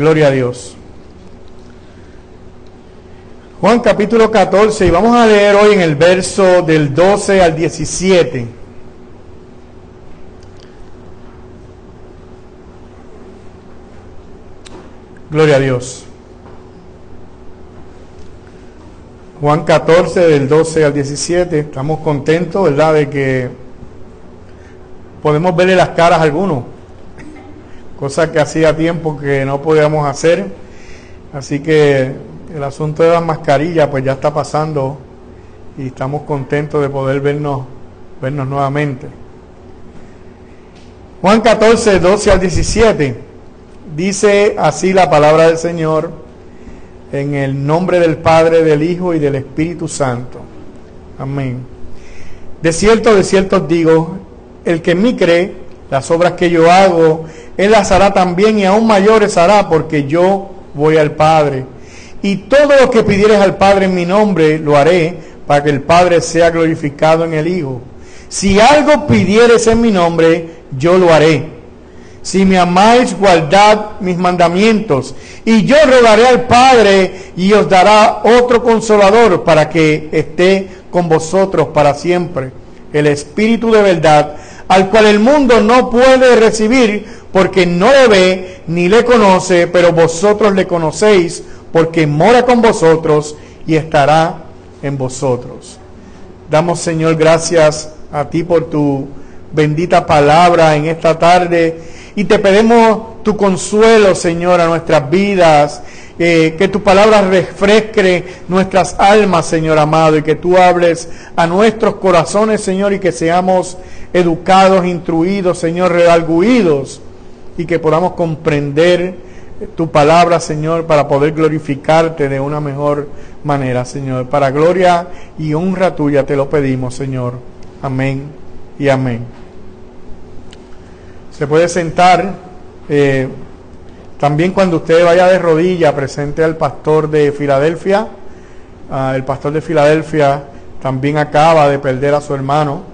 Gloria a Dios. Juan capítulo 14 y vamos a leer hoy en el verso del 12 al 17. Gloria a Dios. Juan 14 del 12 al 17. Estamos contentos, ¿verdad? De que podemos verle las caras a algunos. Cosa que hacía tiempo que no podíamos hacer. Así que el asunto de las mascarillas pues ya está pasando y estamos contentos de poder vernos, vernos nuevamente. Juan 14, 12 al 17 dice así la palabra del Señor en el nombre del Padre, del Hijo y del Espíritu Santo. Amén. De cierto, de cierto digo, el que en mí cree, las obras que yo hago, él las hará también y aún mayores hará porque yo voy al Padre y todo lo que pidieres al Padre en mi nombre, lo haré para que el Padre sea glorificado en el Hijo. Si algo pidieres en mi nombre, yo lo haré. Si me amáis, guardad mis mandamientos. Y yo rogaré al Padre y os dará otro consolador para que esté con vosotros para siempre. El Espíritu de verdad, al cual el mundo no puede recibir porque no le ve ni le conoce, pero vosotros le conocéis porque mora con vosotros y estará en vosotros. Damos, Señor, gracias a ti por tu bendita palabra en esta tarde y te pedimos tu consuelo, Señor, a nuestras vidas. Eh, que tu palabra refresque nuestras almas, Señor amado, y que tú hables a nuestros corazones, Señor, y que seamos educados, instruidos, Señor, redalguidos, y que podamos comprender tu palabra, Señor, para poder glorificarte de una mejor manera, Señor. Para gloria y honra tuya te lo pedimos, Señor. Amén y amén. Se puede sentar. Eh, también cuando usted vaya de rodilla, presente al pastor de Filadelfia. Ah, el pastor de Filadelfia también acaba de perder a su hermano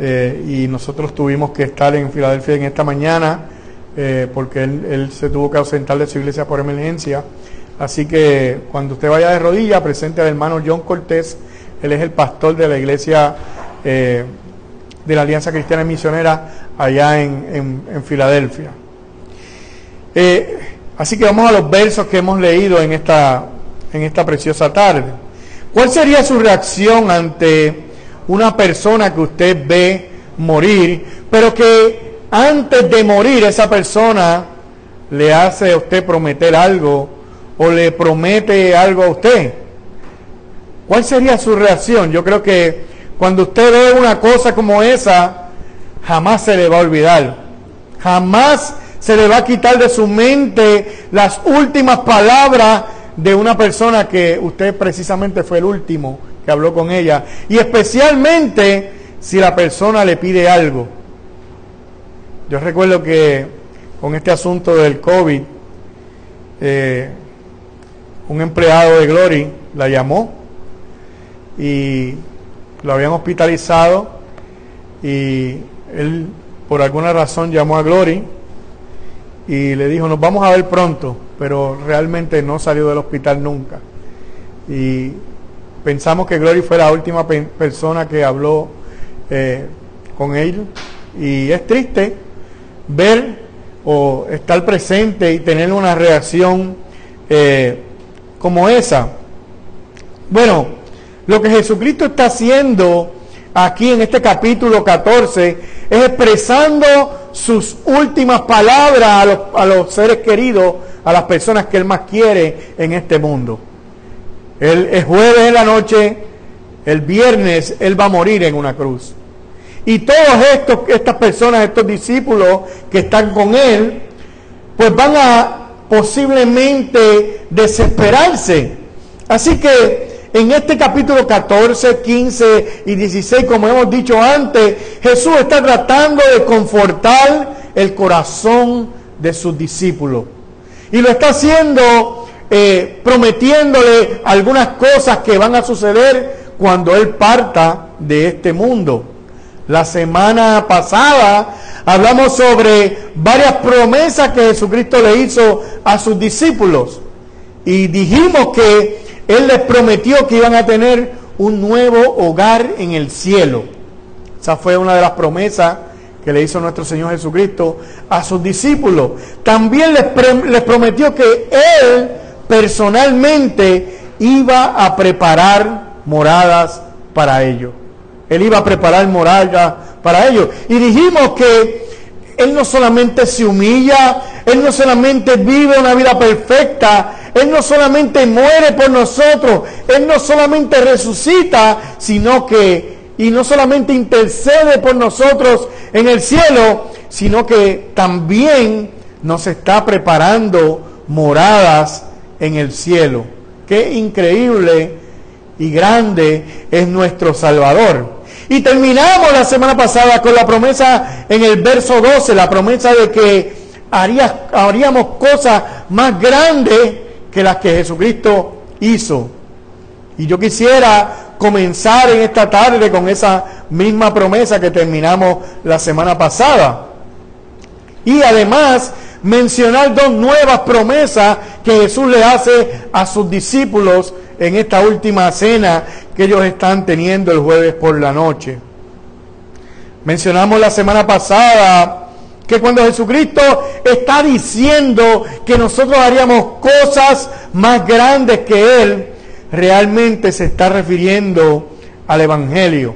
eh, y nosotros tuvimos que estar en Filadelfia en esta mañana eh, porque él, se tuvo que ausentar de su iglesia por emergencia. Así que cuando usted vaya de rodillas, presente al hermano John Cortés, él es el pastor de la iglesia eh, de la Alianza Cristiana Misionera allá en, Filadelfia. Eh, así que vamos a los versos que hemos leído en esta, en esta preciosa tarde. ¿Cuál sería su reacción ante una persona que usted ve morir, pero que antes de morir esa persona le hace a usted prometer algo o le promete algo a usted, ¿cuál sería su reacción? Yo creo que cuando usted ve una cosa como esa, jamás se le va a olvidar, jamás se le va a quitar de su mente las últimas palabras de una persona que usted precisamente fue el último que habló con ella, y especialmente si la persona le pide algo. Yo recuerdo que con este asunto del COVID, eh, un empleado de Glory la llamó y lo habían hospitalizado y él por alguna razón llamó a Glory y le dijo, nos vamos a ver pronto, pero realmente no salió del hospital nunca. Y pensamos que Glory fue la última persona que habló eh, con él y es triste ver o estar presente y tener una reacción eh, como esa. Bueno, lo que Jesucristo está haciendo aquí en este capítulo 14 es expresando sus últimas palabras a los, a los seres queridos, a las personas que Él más quiere en este mundo. El, el jueves en la noche, el viernes, Él va a morir en una cruz. Y estos, estas personas, estos discípulos que están con él, pues van a posiblemente desesperarse. Así que en este capítulo 14, 15 y 16, como hemos dicho antes, Jesús está tratando de confortar el corazón de sus discípulos. Y lo está haciendo eh, prometiéndole algunas cosas que van a suceder cuando Él parta de este mundo. La semana pasada hablamos sobre varias promesas que Jesucristo le hizo a sus discípulos. Y dijimos que Él les prometió que iban a tener un nuevo hogar en el cielo. Esa fue una de las promesas que le hizo nuestro Señor Jesucristo a sus discípulos. También les, les prometió que Él personalmente iba a preparar moradas para ellos. Él iba a preparar moradas para ellos. Y dijimos que Él no solamente se humilla, Él no solamente vive una vida perfecta, Él no solamente muere por nosotros, Él no solamente resucita, sino que, y no solamente intercede por nosotros en el cielo, sino que también nos está preparando moradas en el cielo. Qué increíble y grande es nuestro Salvador. Y terminamos la semana pasada con la promesa en el verso 12, la promesa de que haríamos cosas más grandes que las que Jesucristo hizo. Y yo quisiera comenzar en esta tarde con esa misma promesa que terminamos la semana pasada. Y además mencionar dos nuevas promesas que Jesús le hace a sus discípulos en esta última cena que ellos están teniendo el jueves por la noche. Mencionamos la semana pasada que cuando Jesucristo está diciendo que nosotros haríamos cosas más grandes que Él, realmente se está refiriendo al Evangelio.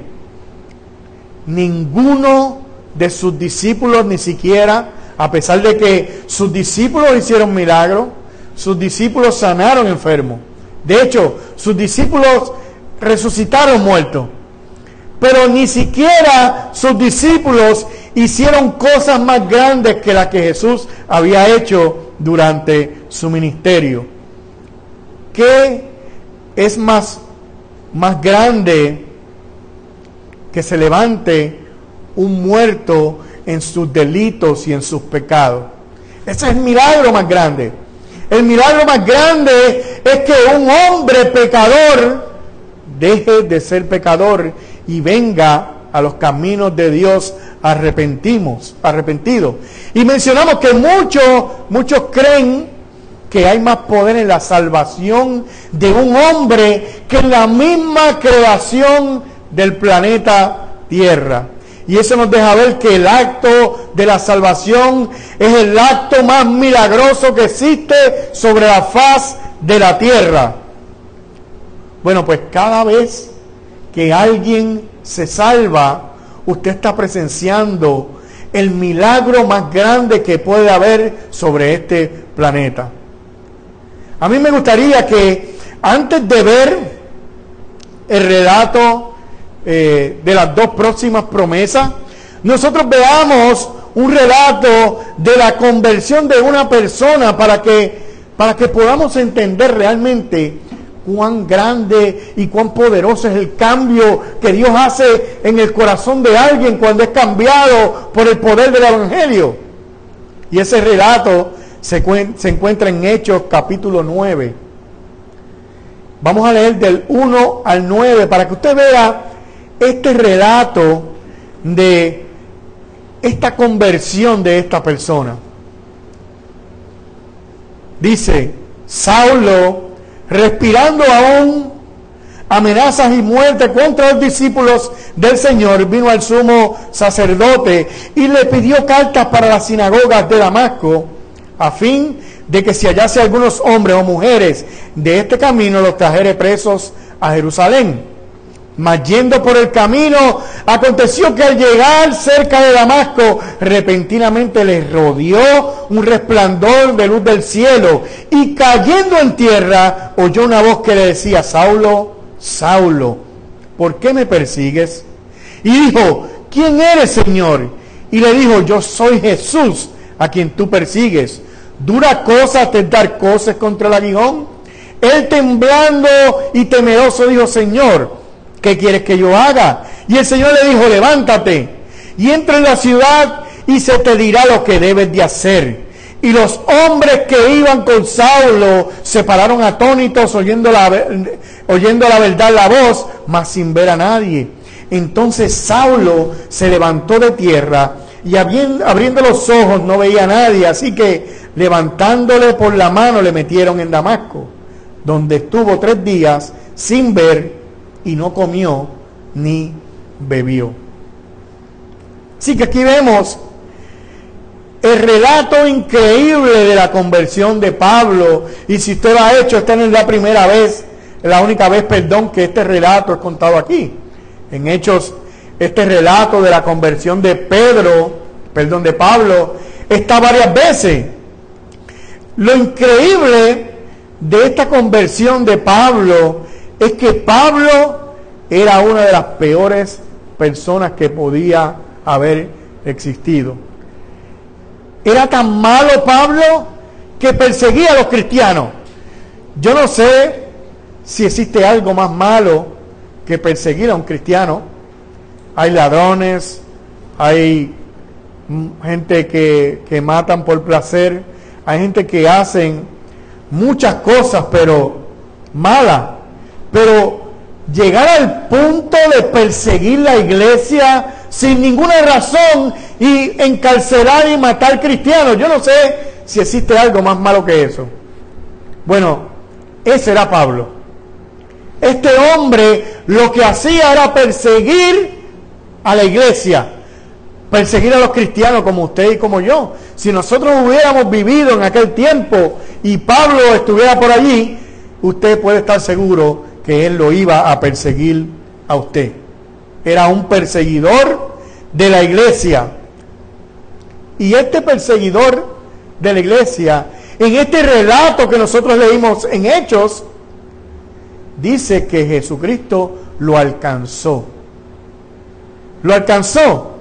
Ninguno de sus discípulos ni siquiera, a pesar de que sus discípulos hicieron milagros, sus discípulos sanaron enfermos, de hecho, sus discípulos resucitaron muertos. Pero ni siquiera sus discípulos hicieron cosas más grandes que las que Jesús había hecho durante su ministerio. ¿Qué es más, más grande que se levante un muerto en sus delitos y en sus pecados? Ese es el milagro más grande. El milagro más grande es que un hombre pecador deje de ser pecador y venga a los caminos de Dios arrepentimos, arrepentido. Y mencionamos que muchos, muchos creen que hay más poder en la salvación de un hombre que en la misma creación del planeta Tierra. Y eso nos deja ver que el acto de la salvación es el acto más milagroso que existe sobre la faz de la tierra. Bueno, pues cada vez que alguien se salva, usted está presenciando el milagro más grande que puede haber sobre este planeta. A mí me gustaría que antes de ver el relato eh, de las dos próximas promesas, nosotros veamos un relato de la conversión de una persona para que, para que podamos entender realmente cuán grande y cuán poderoso es el cambio que Dios hace en el corazón de alguien cuando es cambiado por el poder del Evangelio. Y ese relato se, encuentra en Hechos capítulo 9. Vamos a leer del 1 al 9 para que usted vea este relato de esta conversión de esta persona. Dice, Saulo, respirando aún amenazas y muerte contra los discípulos del Señor, vino al sumo sacerdote y le pidió cartas para las sinagogas de Damasco, a fin de que si hallase algunos hombres o mujeres de este camino, los trajere presos a Jerusalén. Mas yendo por el camino, aconteció que al llegar cerca de Damasco, repentinamente le rodeó un resplandor de luz del cielo y cayendo en tierra, oyó una voz que le decía, Saulo, Saulo, ¿por qué me persigues? Y dijo, ¿quién eres, Señor? Y le dijo, yo soy Jesús, a quien tú persigues. ¿Dura cosa te dar cosas contra el aguijón? Él temblando y temeroso dijo, Señor, ¿qué quieres que yo haga? Y el Señor le dijo, levántate y entra en la ciudad y se te dirá lo que debes de hacer. Y los hombres que iban con Saulo se pararon atónitos oyendo la, oyendo la verdad la voz, mas sin ver a nadie. Entonces Saulo se levantó de tierra y abriendo los ojos no veía a nadie, así que levantándole por la mano le metieron en Damasco, donde estuvo tres días sin ver y no comió ni bebió. Así que aquí vemos el relato increíble de la conversión de Pablo. Y si usted lo ha hecho, esta no es la primera vez, la única vez, perdón, que este relato es contado aquí. En Hechos, este relato de la conversión de Pedro, perdón, de Pablo, está varias veces. Lo increíble de esta conversión de Pablo es que Pablo era una de las peores personas que podía haber existido. Era tan malo Pablo que perseguía a los cristianos. Yo no sé si existe algo más malo que perseguir a un cristiano. Hay ladrones, hay gente que, que matan por placer, hay gente que hacen muchas cosas, pero malas. Pero llegar al punto de perseguir la iglesia sin ninguna razón y encarcelar y matar cristianos. Yo no sé si existe algo más malo que eso. Bueno, ese era Pablo. Este hombre lo que hacía era perseguir a la iglesia, perseguir a los cristianos como usted y como yo. Si nosotros hubiéramos vivido en aquel tiempo y Pablo estuviera por allí, usted puede estar seguro que él lo iba a perseguir a usted. Era un perseguidor de la iglesia. Y este perseguidor de la iglesia, en este relato que nosotros leímos en Hechos, dice que Jesucristo lo alcanzó. Lo alcanzó.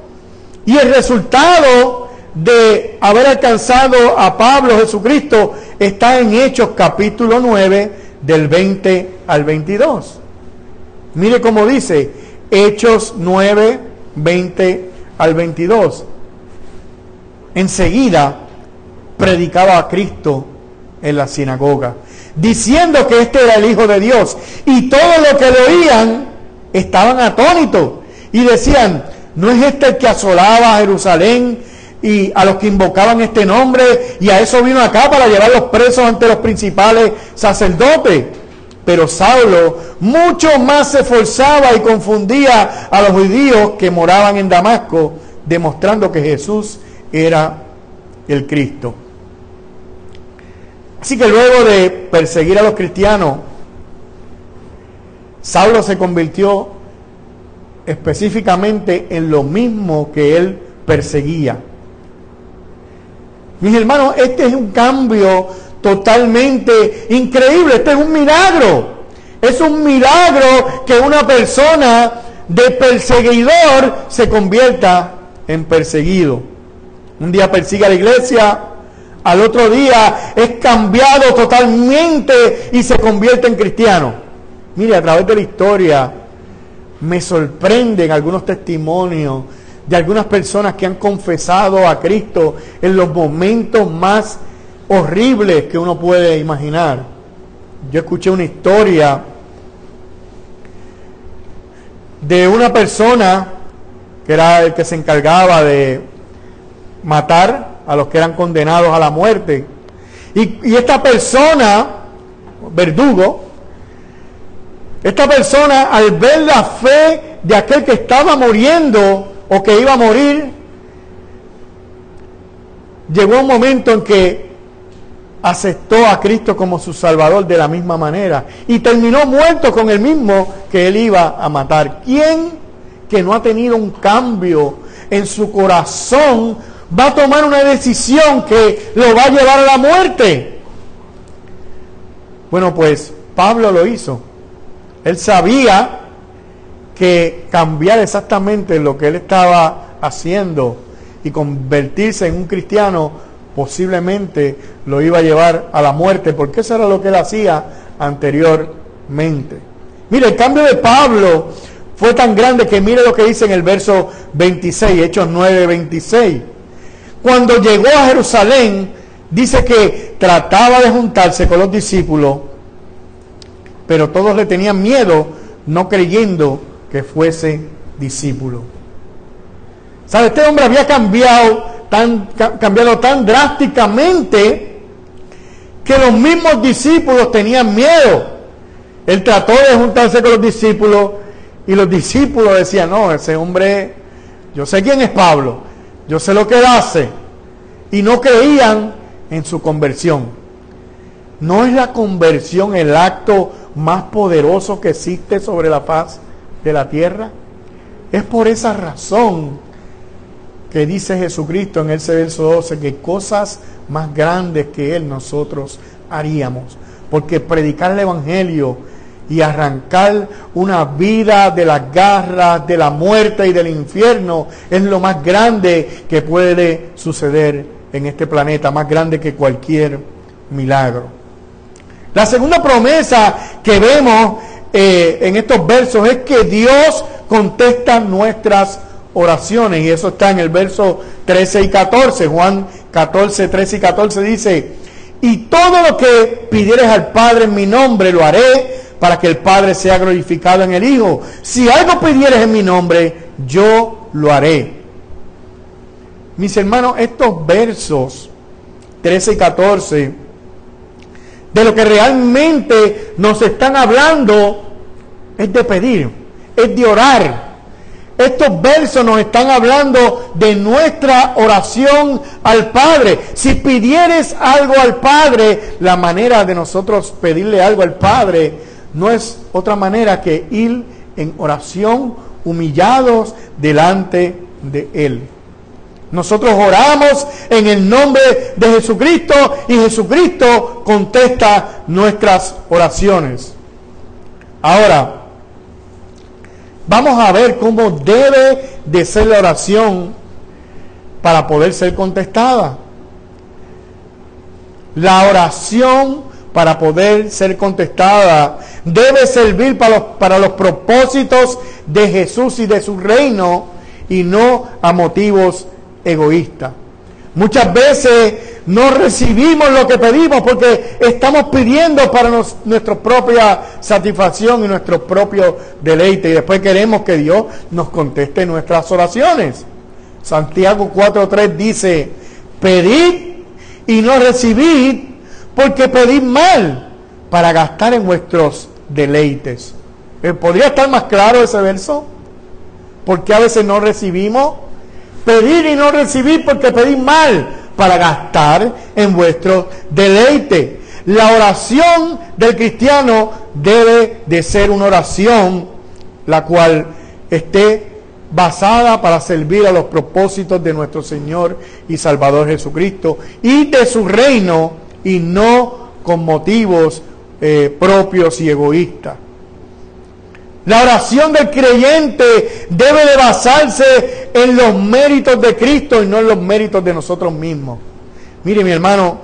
Y el resultado de haber alcanzado a Pablo Jesucristo está en Hechos capítulo 9 del 20 al 22. Mire cómo dice Hechos 9, 20 al 22. Enseguida predicaba a Cristo en la sinagoga, diciendo que este era el Hijo de Dios. Y todos los que lo oían estaban atónitos y decían, ¿no es este el que asolaba a Jerusalén y a los que invocaban este nombre? Y a eso vino acá para llevar los presos ante los principales sacerdotes. Pero Saulo mucho más se esforzaba y confundía a los judíos que moraban en Damasco, demostrando que Jesús era el Cristo. Así que luego de perseguir a los cristianos, Saulo se convirtió específicamente en lo mismo que él perseguía. Mis hermanos, este es un cambio totalmente increíble. Este es un milagro. Es un milagro que una persona de perseguidor se convierta en perseguido. Un día persigue a la iglesia, al otro día es cambiado totalmente y se convierte en cristiano. Mire, a través de la historia me sorprenden algunos testimonios de algunas personas que han confesado a Cristo en los momentos más horribles que uno puede imaginar. Yo escuché una historia de una persona que era el que se encargaba de matar a los que eran condenados a la muerte. Y, esta persona, verdugo, esta persona al ver la fe de aquel que estaba muriendo o que iba a morir, llegó un momento en que aceptó a Cristo como su Salvador de la misma manera y terminó muerto con el mismo que él iba a matar. ¿Quién que no ha tenido un cambio en su corazón va a tomar una decisión que lo va a llevar a la muerte? Bueno, pues Pablo lo hizo. Él sabía que cambiar exactamente lo que él estaba haciendo y convertirse en un cristiano posiblemente lo iba a llevar a la muerte, porque eso era lo que él hacía anteriormente. Mire, el cambio de Pablo fue tan grande que mire lo que dice en el verso 26, Hechos 9, 26. Cuando llegó a Jerusalén, dice que trataba de juntarse con los discípulos, pero todos le tenían miedo, no creyendo que fuese discípulo. ¿Sabe? Este hombre había cambiado tan, cambiado tan drásticamente que los mismos discípulos tenían miedo. Él trató de juntarse con los discípulos y los discípulos decían, no, ese hombre, yo sé quién es Pablo, yo sé lo que hace. Y no creían en su conversión. ¿No es la conversión el acto más poderoso que existe sobre la faz de la tierra? Es por esa razón que dice Jesucristo en ese verso 12 que cosas más grandes que Él nosotros haríamos. Porque predicar el Evangelio y arrancar una vida de las garras, de la muerte y del infierno es lo más grande que puede suceder en este planeta, más grande que cualquier milagro. La segunda promesa que vemos eh, en estos versos es que Dios contesta nuestras oraciones y eso está en el verso 13 y 14. Juan 14, 13 y 14 dice, y todo lo que pidieres al Padre en mi nombre lo haré para que el Padre sea glorificado en el Hijo. Si algo pidieres en mi nombre, yo lo haré. Mis hermanos, estos versos 13 y 14, de lo que realmente nos están hablando, es de pedir, es de orar estos versos nos están hablando de nuestra oración al Padre. Si pidieres algo al Padre, la manera de nosotros pedirle algo al Padre no es otra manera que ir en oración humillados delante de Él. Nosotros oramos en el nombre de Jesucristo y Jesucristo contesta nuestras oraciones. Ahora, Vamos a ver cómo debe de ser la oración para poder ser contestada. La oración para poder ser contestada debe servir para los, para los propósitos de Jesús y de su reino y no a motivos egoístas. Muchas veces no recibimos lo que pedimos porque estamos pidiendo para nuestra propia satisfacción y nuestro propio deleite. Y después queremos que Dios nos conteste nuestras oraciones. Santiago 4.3 dice, pedid y no recibid porque pedid mal para gastar en vuestros deleites. Eh, ¿Podría estar más claro ese verso? Porque a veces no recibimos. Pedir y no recibir porque pedid mal para gastar en vuestro deleite. La oración del cristiano debe de ser una oración la cual esté basada para servir a los propósitos de nuestro Señor y Salvador Jesucristo y de su reino y no con motivos eh, propios y egoístas. La oración del creyente debe de basarse en los méritos de Cristo y no en los méritos de nosotros mismos. Mire mi hermano,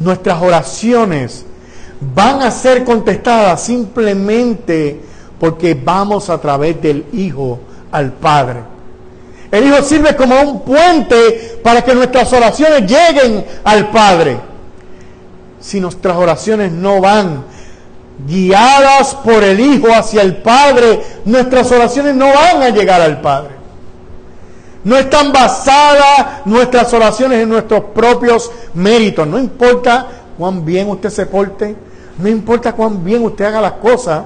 nuestras oraciones van a ser contestadas simplemente porque vamos a través del Hijo al Padre. El Hijo sirve como un puente para que nuestras oraciones lleguen al Padre. Si nuestras oraciones no van guiadas por el Hijo hacia el Padre, nuestras oraciones no van a llegar al Padre. No están basadas nuestras oraciones en nuestros propios méritos. No importa cuán bien usted se porte, no importa cuán bien usted haga las cosas.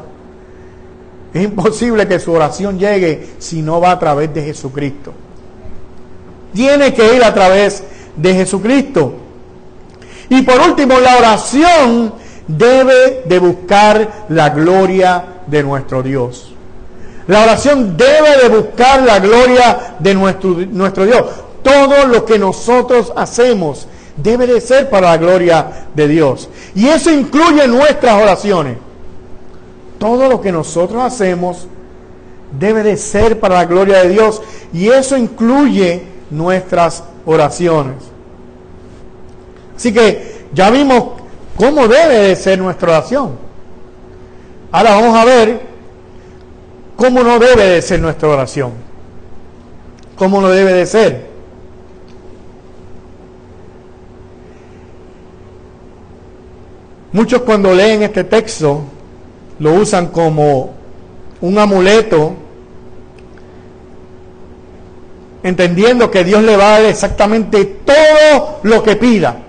Es imposible que su oración llegue si no va a través de Jesucristo. Tiene que ir a través de Jesucristo. Y por último, la oración debe de buscar la gloria de nuestro Dios. La oración debe de buscar la gloria de nuestro, nuestro Dios. Todo lo que nosotros hacemos debe de ser para la gloria de Dios. Y eso incluye nuestras oraciones. Todo lo que nosotros hacemos debe de ser para la gloria de Dios. Y eso incluye nuestras oraciones. Así que ya vimos cómo debe de ser nuestra oración. Ahora vamos a ver cómo no debe de ser nuestra oración. ¿Cómo no debe de ser? Muchos cuando leen este texto lo usan como un amuleto entendiendo que Dios le va a dar exactamente todo lo que pida.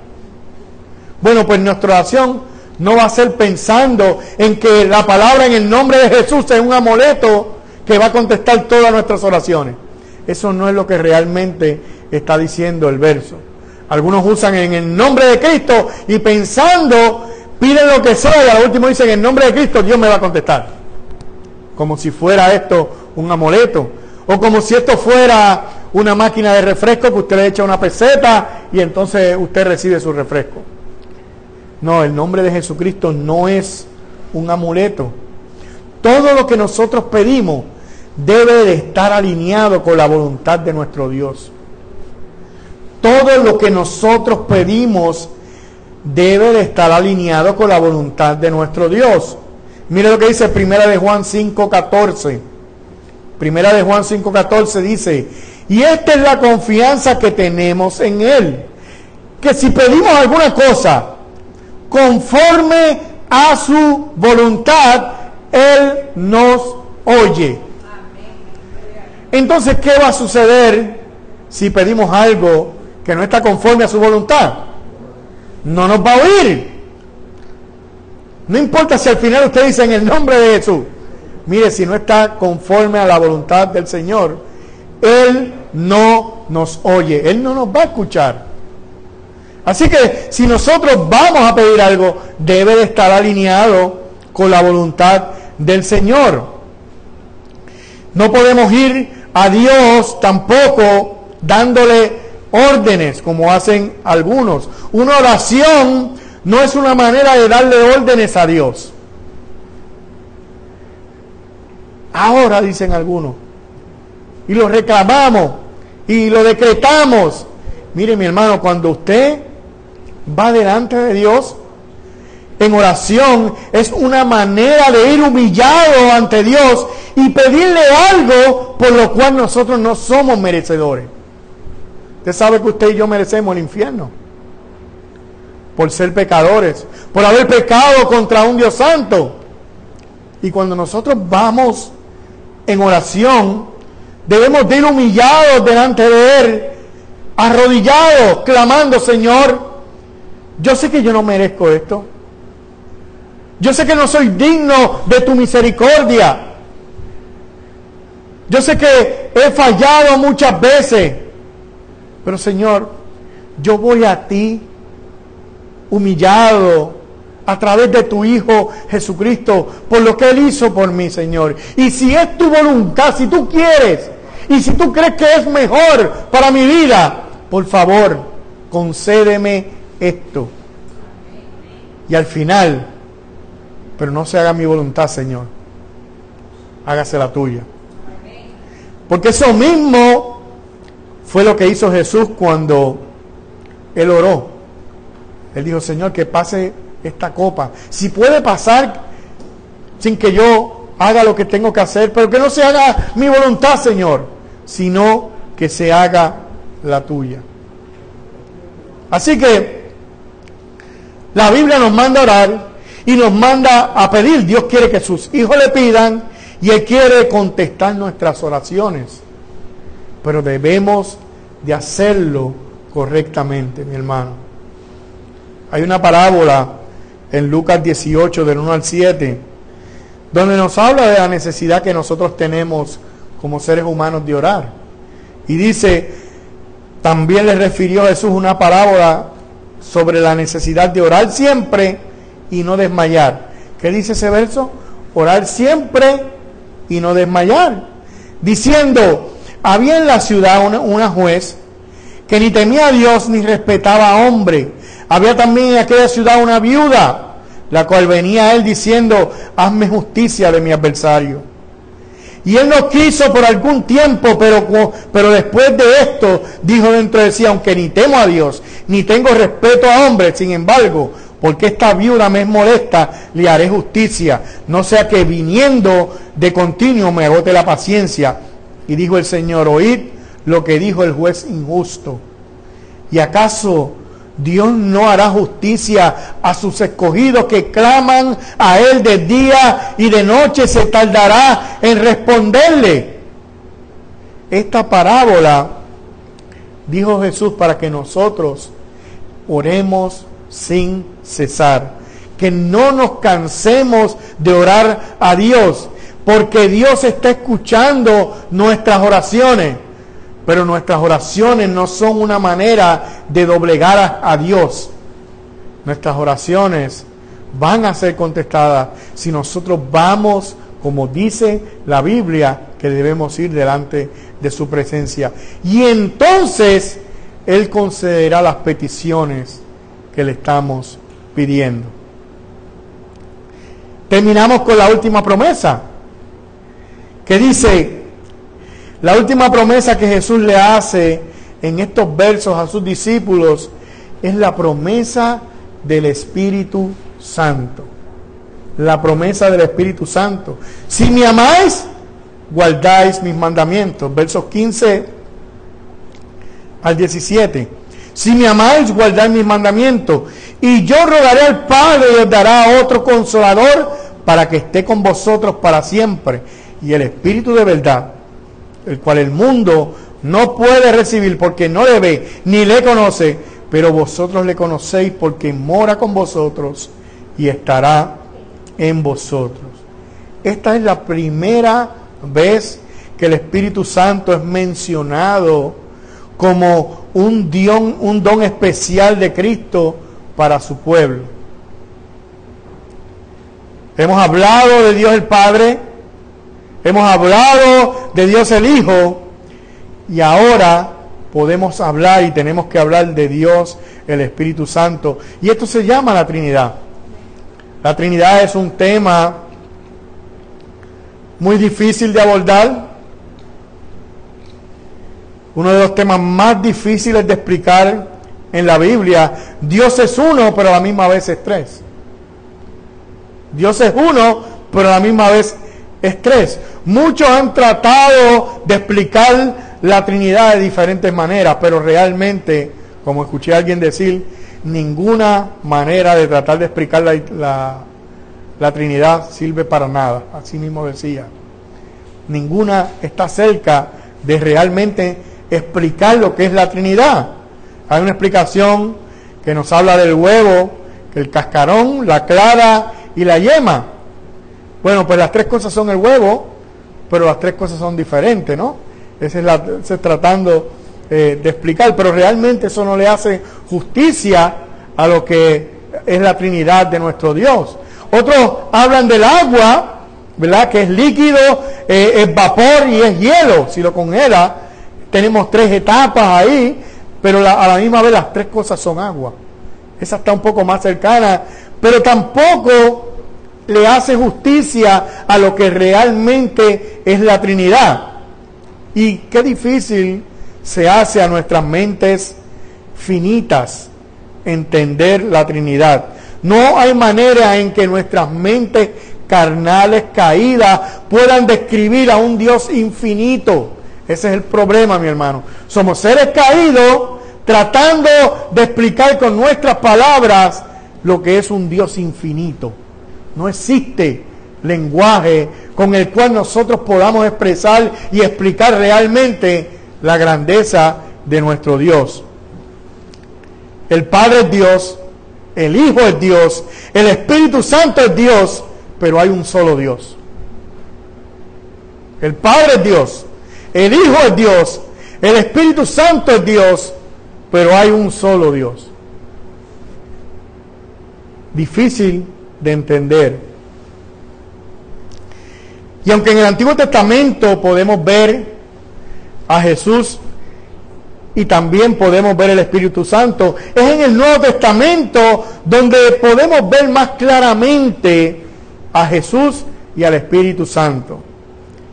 Bueno, pues nuestra oración no va a ser pensando en que la palabra en el nombre de Jesús es un amuleto que va a contestar todas nuestras oraciones. Eso no es lo que realmente está diciendo el verso. Algunos usan en el nombre de Cristo y pensando, piden lo que sea y al último dicen en el nombre de Cristo Dios me va a contestar. Como si fuera esto un amuleto. O como si esto fuera una máquina de refresco que usted le echa una peseta y entonces usted recibe su refresco. No, el nombre de Jesucristo no es un amuleto. Todo lo que nosotros pedimos debe de estar alineado con la voluntad de nuestro Dios. Todo lo que nosotros pedimos debe de estar alineado con la voluntad de nuestro Dios. Mire lo que dice Primera de Juan 5:14. Primera de Juan 5:14 dice, "Y esta es la confianza que tenemos en él, que si pedimos alguna cosa conforme a su voluntad, él nos oye." Entonces, ¿qué va a suceder si pedimos algo que no está conforme a su voluntad? No nos va a oír. No importa si al final usted dice en el nombre de Jesús. Mire, si no está conforme a la voluntad del Señor, Él no nos oye, Él no nos va a escuchar. Así que si nosotros vamos a pedir algo, debe de estar alineado con la voluntad del Señor. No podemos ir a Dios tampoco dándole órdenes como hacen algunos. Una oración no es una manera de darle órdenes a Dios. Ahora dicen algunos. Y lo reclamamos y lo decretamos. Mire mi hermano, cuando usted va delante de Dios, en oración es una manera de ir humillado ante Dios y pedirle algo por lo cual nosotros no somos merecedores. Usted sabe que usted y yo merecemos el infierno por ser pecadores, por haber pecado contra un Dios santo. Y cuando nosotros vamos en oración, debemos de ir humillados delante de Él, arrodillados, clamando, Señor, yo sé que yo no merezco esto. Yo sé que no soy digno de tu misericordia. Yo sé que he fallado muchas veces. Pero Señor, yo voy a ti humillado a través de tu Hijo Jesucristo por lo que Él hizo por mí, Señor. Y si es tu voluntad, si tú quieres, y si tú crees que es mejor para mi vida, por favor, concédeme esto. Y al final, pero no se haga mi voluntad, Señor. Hágase la tuya. Porque eso mismo fue lo que hizo Jesús cuando Él oró. Él dijo, Señor, que pase esta copa. Si puede pasar sin que yo haga lo que tengo que hacer, pero que no se haga mi voluntad, Señor, sino que se haga la tuya. Así que la Biblia nos manda a orar y nos manda a pedir. Dios quiere que sus hijos le pidan y Él quiere contestar nuestras oraciones. Pero debemos de hacerlo correctamente, mi hermano. Hay una parábola en Lucas 18, del 1 al 7, donde nos habla de la necesidad que nosotros tenemos como seres humanos de orar. Y dice, también le refirió Jesús una parábola sobre la necesidad de orar siempre y no desmayar. ¿Qué dice ese verso? Orar siempre y no desmayar. Diciendo, había en la ciudad una, juez que ni temía a Dios ni respetaba a hombre. Había también en aquella ciudad una viuda, la cual venía a él diciendo, hazme justicia de mi adversario. Y él no quiso por algún tiempo, pero, pero después de esto dijo dentro de sí, aunque ni temo a Dios, ni tengo respeto a hombres, sin embargo, porque esta viuda me es molesta, le haré justicia, no sea que viniendo de continuo me agote la paciencia. Y dijo el Señor, oíd lo que dijo el juez injusto. ¿Y acaso Dios no hará justicia a sus escogidos que claman a Él de día y de noche? Se tardará en responderle. Esta parábola dijo Jesús para que nosotros oremos sin cesar, que no nos cansemos de orar a Dios, porque Dios está escuchando nuestras oraciones, pero nuestras oraciones no son una manera de doblegar a, Dios. Nuestras oraciones van a ser contestadas si nosotros vamos, como dice la Biblia, que debemos ir delante de su presencia. Y entonces Él concederá las peticiones que le estamos pidiendo. Terminamos con la última promesa, que dice, la última promesa que Jesús le hace en estos versos a sus discípulos es la promesa del Espíritu Santo. La promesa del Espíritu Santo. Si me amáis, guardáis mis mandamientos. Versos 15 al 17. Si me amáis, guardáis mis mandamientos. Y yo rogaré al Padre y os dará otro consolador para que esté con vosotros para siempre. Y el Espíritu de verdad, el cual el mundo no puede recibir porque no le ve ni le conoce, pero vosotros le conocéis porque mora con vosotros y estará en vosotros. Esta es la primera vez que el Espíritu Santo es mencionado como un don, un don especial de Cristo para su pueblo. Hemos hablado de Dios el Padre, hemos hablado de Dios el Hijo y ahora podemos hablar y tenemos que hablar de Dios el Espíritu Santo. Y esto se llama la Trinidad. La Trinidad es un tema muy difícil de abordar, uno de los temas más difíciles de explicar en la Biblia. Dios es uno, pero a la misma vez es tres. Dios es uno, pero a la misma vez es tres. Muchos han tratado de explicar la Trinidad de diferentes maneras, pero realmente, como escuché a alguien decir, ninguna manera de tratar de explicar la, la, Trinidad sirve para nada. Así mismo decía. Ninguna está cerca de realmente explicar lo que es la Trinidad. Hay una explicación que nos habla del huevo, el cascarón, la clara y la yema. Bueno, pues las tres cosas son el huevo, pero las tres cosas son diferentes, ¿no? Ese es, la, tratando eh, de explicar, pero realmente eso no le hace justicia a lo que es la Trinidad de nuestro Dios. Otros hablan del agua, ¿verdad? Que es líquido, eh, es vapor y es hielo. Si lo congela, tenemos tres etapas ahí, pero a la misma vez las tres cosas son agua. Esa está un poco más cercana, pero tampoco le hace justicia a lo que realmente es la Trinidad. Y qué difícil se hace a nuestras mentes finitas entender la Trinidad. No hay manera en que nuestras mentes carnales caídas puedan describir a un Dios infinito. Ese es el problema, mi hermano. Somos seres caídos tratando de explicar con nuestras palabras lo que es un Dios infinito. No existe lenguaje con el cual nosotros podamos expresar y explicar realmente la grandeza de nuestro Dios. El Padre es Dios, el Hijo es Dios, el Espíritu Santo es Dios, pero hay un solo Dios. El Padre es Dios, el Hijo es Dios, el Espíritu Santo es Dios, pero hay un solo Dios. Difícil de entender. Y aunque en el Antiguo Testamento podemos ver a Jesús y también podemos ver el Espíritu Santo, es en el Nuevo Testamento donde podemos ver más claramente a Jesús y al Espíritu Santo.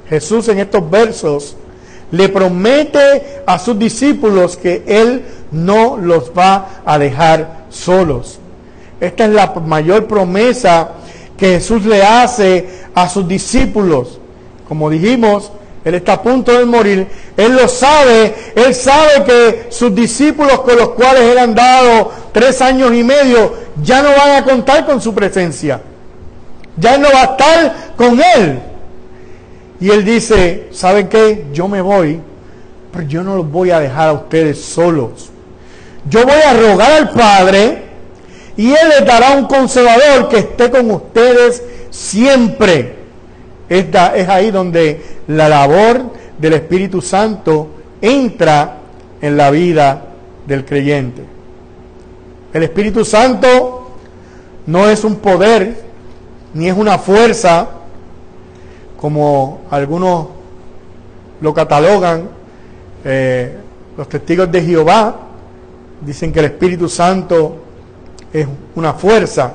Jesús en estos versos le promete a sus discípulos que Él no los va a dejar solos. Esta es la mayor promesa que Jesús le hace a sus discípulos. Como dijimos, Él está a punto de morir. Él lo sabe. Él sabe que sus discípulos con los cuales Él han dado tres años y medio ya no van a contar con su presencia. Ya no va a estar con Él. Y él dice, ¿saben qué? Yo me voy, pero yo no los voy a dejar a ustedes solos. Yo voy a rogar al Padre y Él les dará un consolador que esté con ustedes siempre. Esta, es ahí donde la labor del Espíritu Santo entra en la vida del creyente. El Espíritu Santo no es un poder ni es una fuerza como algunos lo catalogan, eh, los testigos de Jehová dicen que el Espíritu Santo es una fuerza.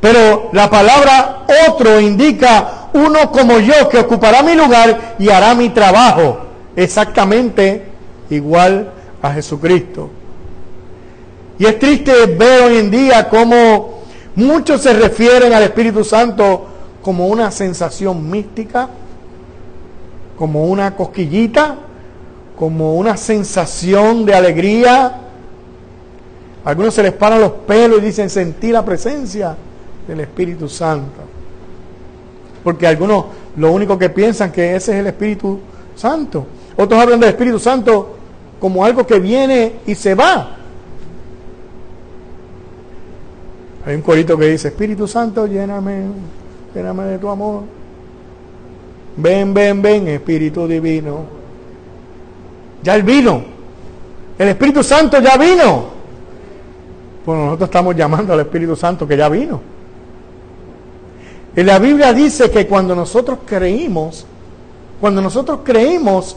Pero la palabra otro indica uno como yo que ocupará mi lugar y hará mi trabajo exactamente igual a Jesucristo. Y es triste ver hoy en día cómo muchos se refieren al Espíritu Santo como una sensación mística, como una cosquillita, como una sensación de alegría. algunos se les paran los pelos y dicen sentir la presencia del Espíritu Santo. Porque algunos lo único que piensan que ese es el Espíritu Santo. Otros hablan del Espíritu Santo como algo que viene y se va. Hay un corito que dice, Espíritu Santo, lléname, lléname de tu amor. Ven, ven, ven, Espíritu Divino. Ya Él vino. El Espíritu Santo ya vino. Bueno, nosotros estamos llamando al Espíritu Santo que ya vino. En la Biblia dice que cuando nosotros creímos, cuando nosotros creímos,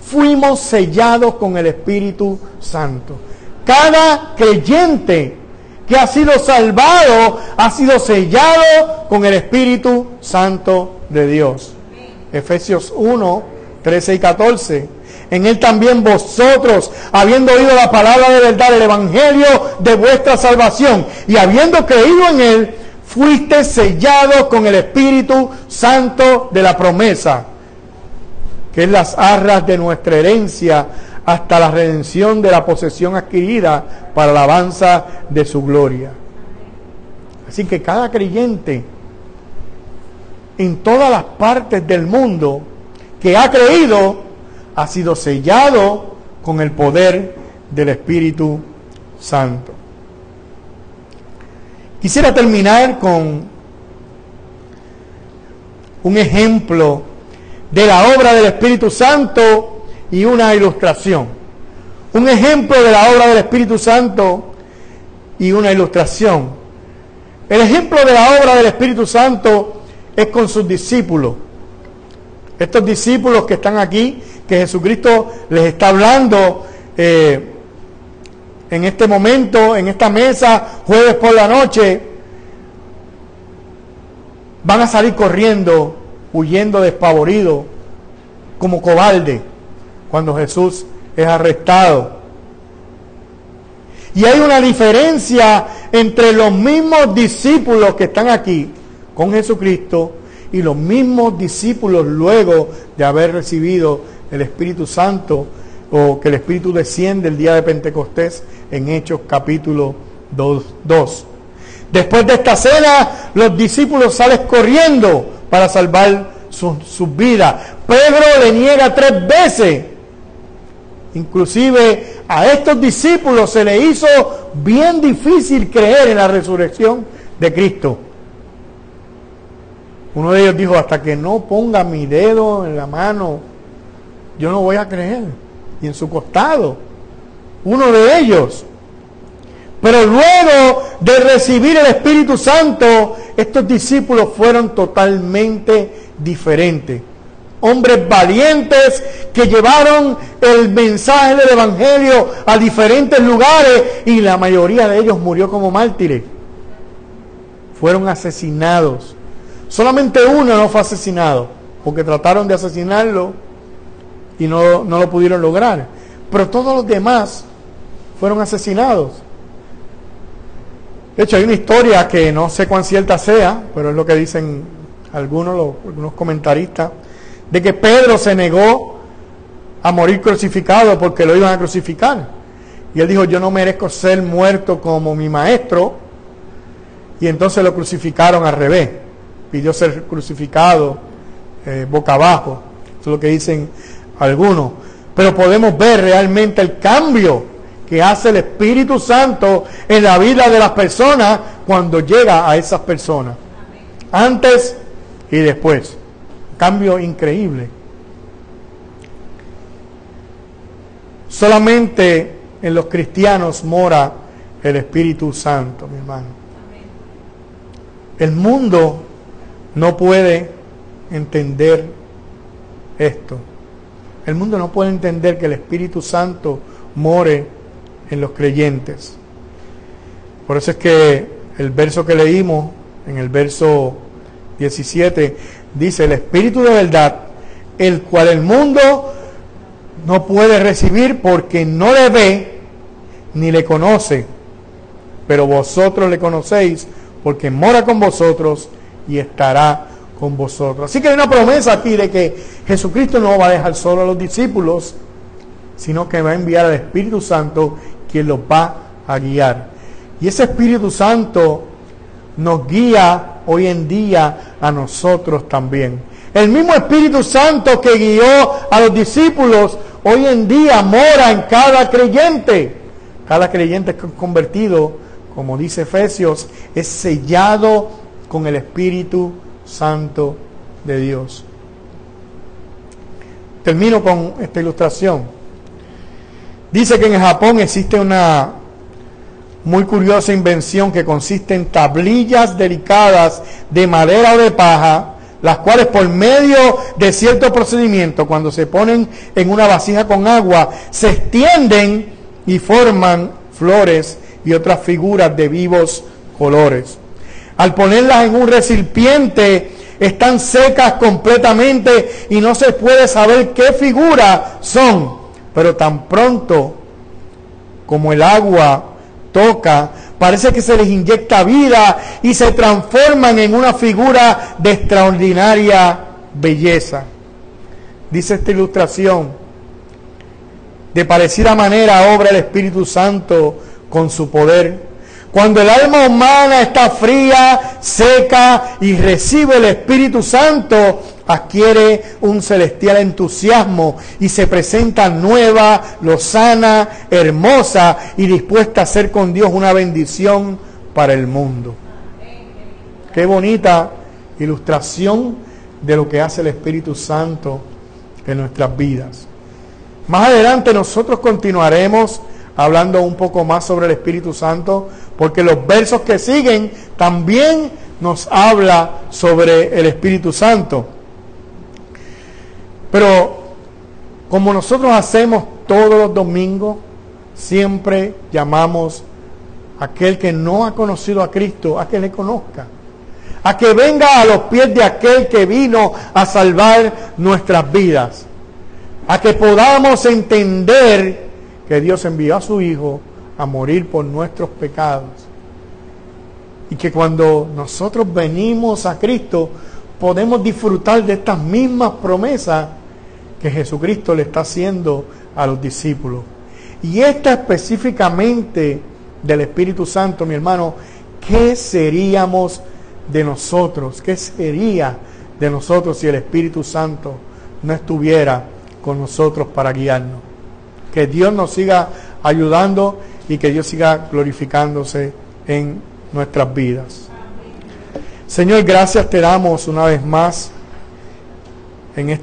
fuimos sellados con el Espíritu Santo. Cada creyente que ha sido salvado ha sido sellado con el Espíritu Santo de Dios. Efesios 1, 13 y 14. En él también vosotros, habiendo oído la palabra de verdad, el evangelio de vuestra salvación, y habiendo creído en él, fuiste sellado con el Espíritu Santo de la promesa, que es las arras de nuestra herencia hasta la redención de la posesión adquirida para la alabanza de su gloria. Así que cada creyente en todas las partes del mundo que ha creído ha sido sellado con el poder del Espíritu Santo. Quisiera terminar con un ejemplo de la obra del Espíritu Santo y una ilustración. Un ejemplo de la obra del Espíritu Santo y una ilustración. El ejemplo de la obra del Espíritu Santo es con sus discípulos. Estos discípulos que están aquí, que Jesucristo les está hablando eh, en este momento, en esta mesa, jueves por la noche, van a salir corriendo, huyendo despavoridos, como cobardes cuando Jesús es arrestado. Y hay una diferencia entre los mismos discípulos que están aquí con Jesucristo y los mismos discípulos luego de haber recibido el Espíritu Santo o que el Espíritu desciende el día de Pentecostés en Hechos capítulo 2. Después de esta cena, los discípulos salen corriendo para salvar sus vidas. Pedro le niega tres veces Inclusive a estos discípulos se le hizo bien difícil creer en la resurrección de Cristo. Uno de ellos dijo, hasta que no ponga mi dedo en la mano, yo no voy a creer. Y en su costado, uno de ellos. Pero luego de recibir el Espíritu Santo, estos discípulos fueron totalmente diferentes hombres valientes que llevaron el mensaje del Evangelio a diferentes lugares y la mayoría de ellos murió como mártires. Fueron asesinados. Solamente uno no fue asesinado, porque trataron de asesinarlo y no, no lo pudieron lograr. Pero todos los demás fueron asesinados. De hecho, hay una historia que no sé cuán cierta sea, pero es lo que dicen algunos, algunos comentaristas de que Pedro se negó a morir crucificado porque lo iban a crucificar. Y él dijo, yo no merezco ser muerto como mi maestro. Y entonces lo crucificaron al revés. Pidió ser crucificado eh, boca abajo. Eso es lo que dicen alguno, pero podemos ver realmente el cambio que hace el Espíritu Santo en la vida de las personas cuando llega a esas personas. Antes y después. Cambio increíble. Solamente en los cristianos mora el Espíritu Santo, mi hermano. El mundo no puede entender esto. El mundo no puede entender que el Espíritu Santo more en los creyentes. Por eso es que el verso que leímos, en el verso 17, dice, el Espíritu de verdad, el cual el mundo no puede recibir porque no le ve ni le conoce, pero vosotros le conocéis porque mora con vosotros y estará con vosotros. Así que hay una promesa aquí de que Jesucristo no va a dejar solo a los discípulos, sino que va a enviar al Espíritu Santo quien los va a guiar. Y ese Espíritu Santo nos guía hoy en día a nosotros también. El mismo Espíritu Santo que guió a los discípulos hoy en día mora en cada creyente. Cada creyente convertido, como dice Efesios, es sellado con el Espíritu Santo de Dios. Termino con esta ilustración. Dice que en Japón existe una muy curiosa invención que consiste en tablillas delicadas de madera o de paja las cuales por medio de cierto procedimiento, cuando se ponen en una vasija con agua, se extienden y forman flores y otras figuras de vivos colores. Al ponerlas en un recipiente, están secas completamente y no se puede saber qué figura son, pero tan pronto como el agua toca parece que se les inyecta vida y se transforman en una figura de extraordinaria belleza. Dice esta ilustración, de parecida manera obra el Espíritu Santo con su poder. Cuando el alma humana está fría, seca y recibe el Espíritu Santo, adquiere un celestial entusiasmo y se presenta nueva, lozana, hermosa y dispuesta a ser con Dios una bendición para el mundo. Qué bonita ilustración de lo que hace el Espíritu Santo en nuestras vidas. Más adelante nosotros continuaremos hablando un poco más sobre el Espíritu Santo, porque los versos que siguen también nos habla sobre el Espíritu Santo. Pero como nosotros hacemos todos los domingos, siempre llamamos a aquel que no ha conocido a Cristo a que le conozca. A que venga a los pies de aquel que vino a salvar nuestras vidas. A que podamos entender que Dios envió a su Hijo a morir por nuestros pecados. Y que cuando nosotros venimos a Cristo, podemos disfrutar de estas mismas promesas que Jesucristo le está haciendo a los discípulos. Y esta específicamente del Espíritu Santo, mi hermano, ¿qué seríamos de nosotros? ¿Qué sería de nosotros si el Espíritu Santo no estuviera con nosotros para guiarnos? Que Dios nos siga ayudando y que Dios siga glorificándose en nuestras vidas. Señor, gracias te damos una vez más en esta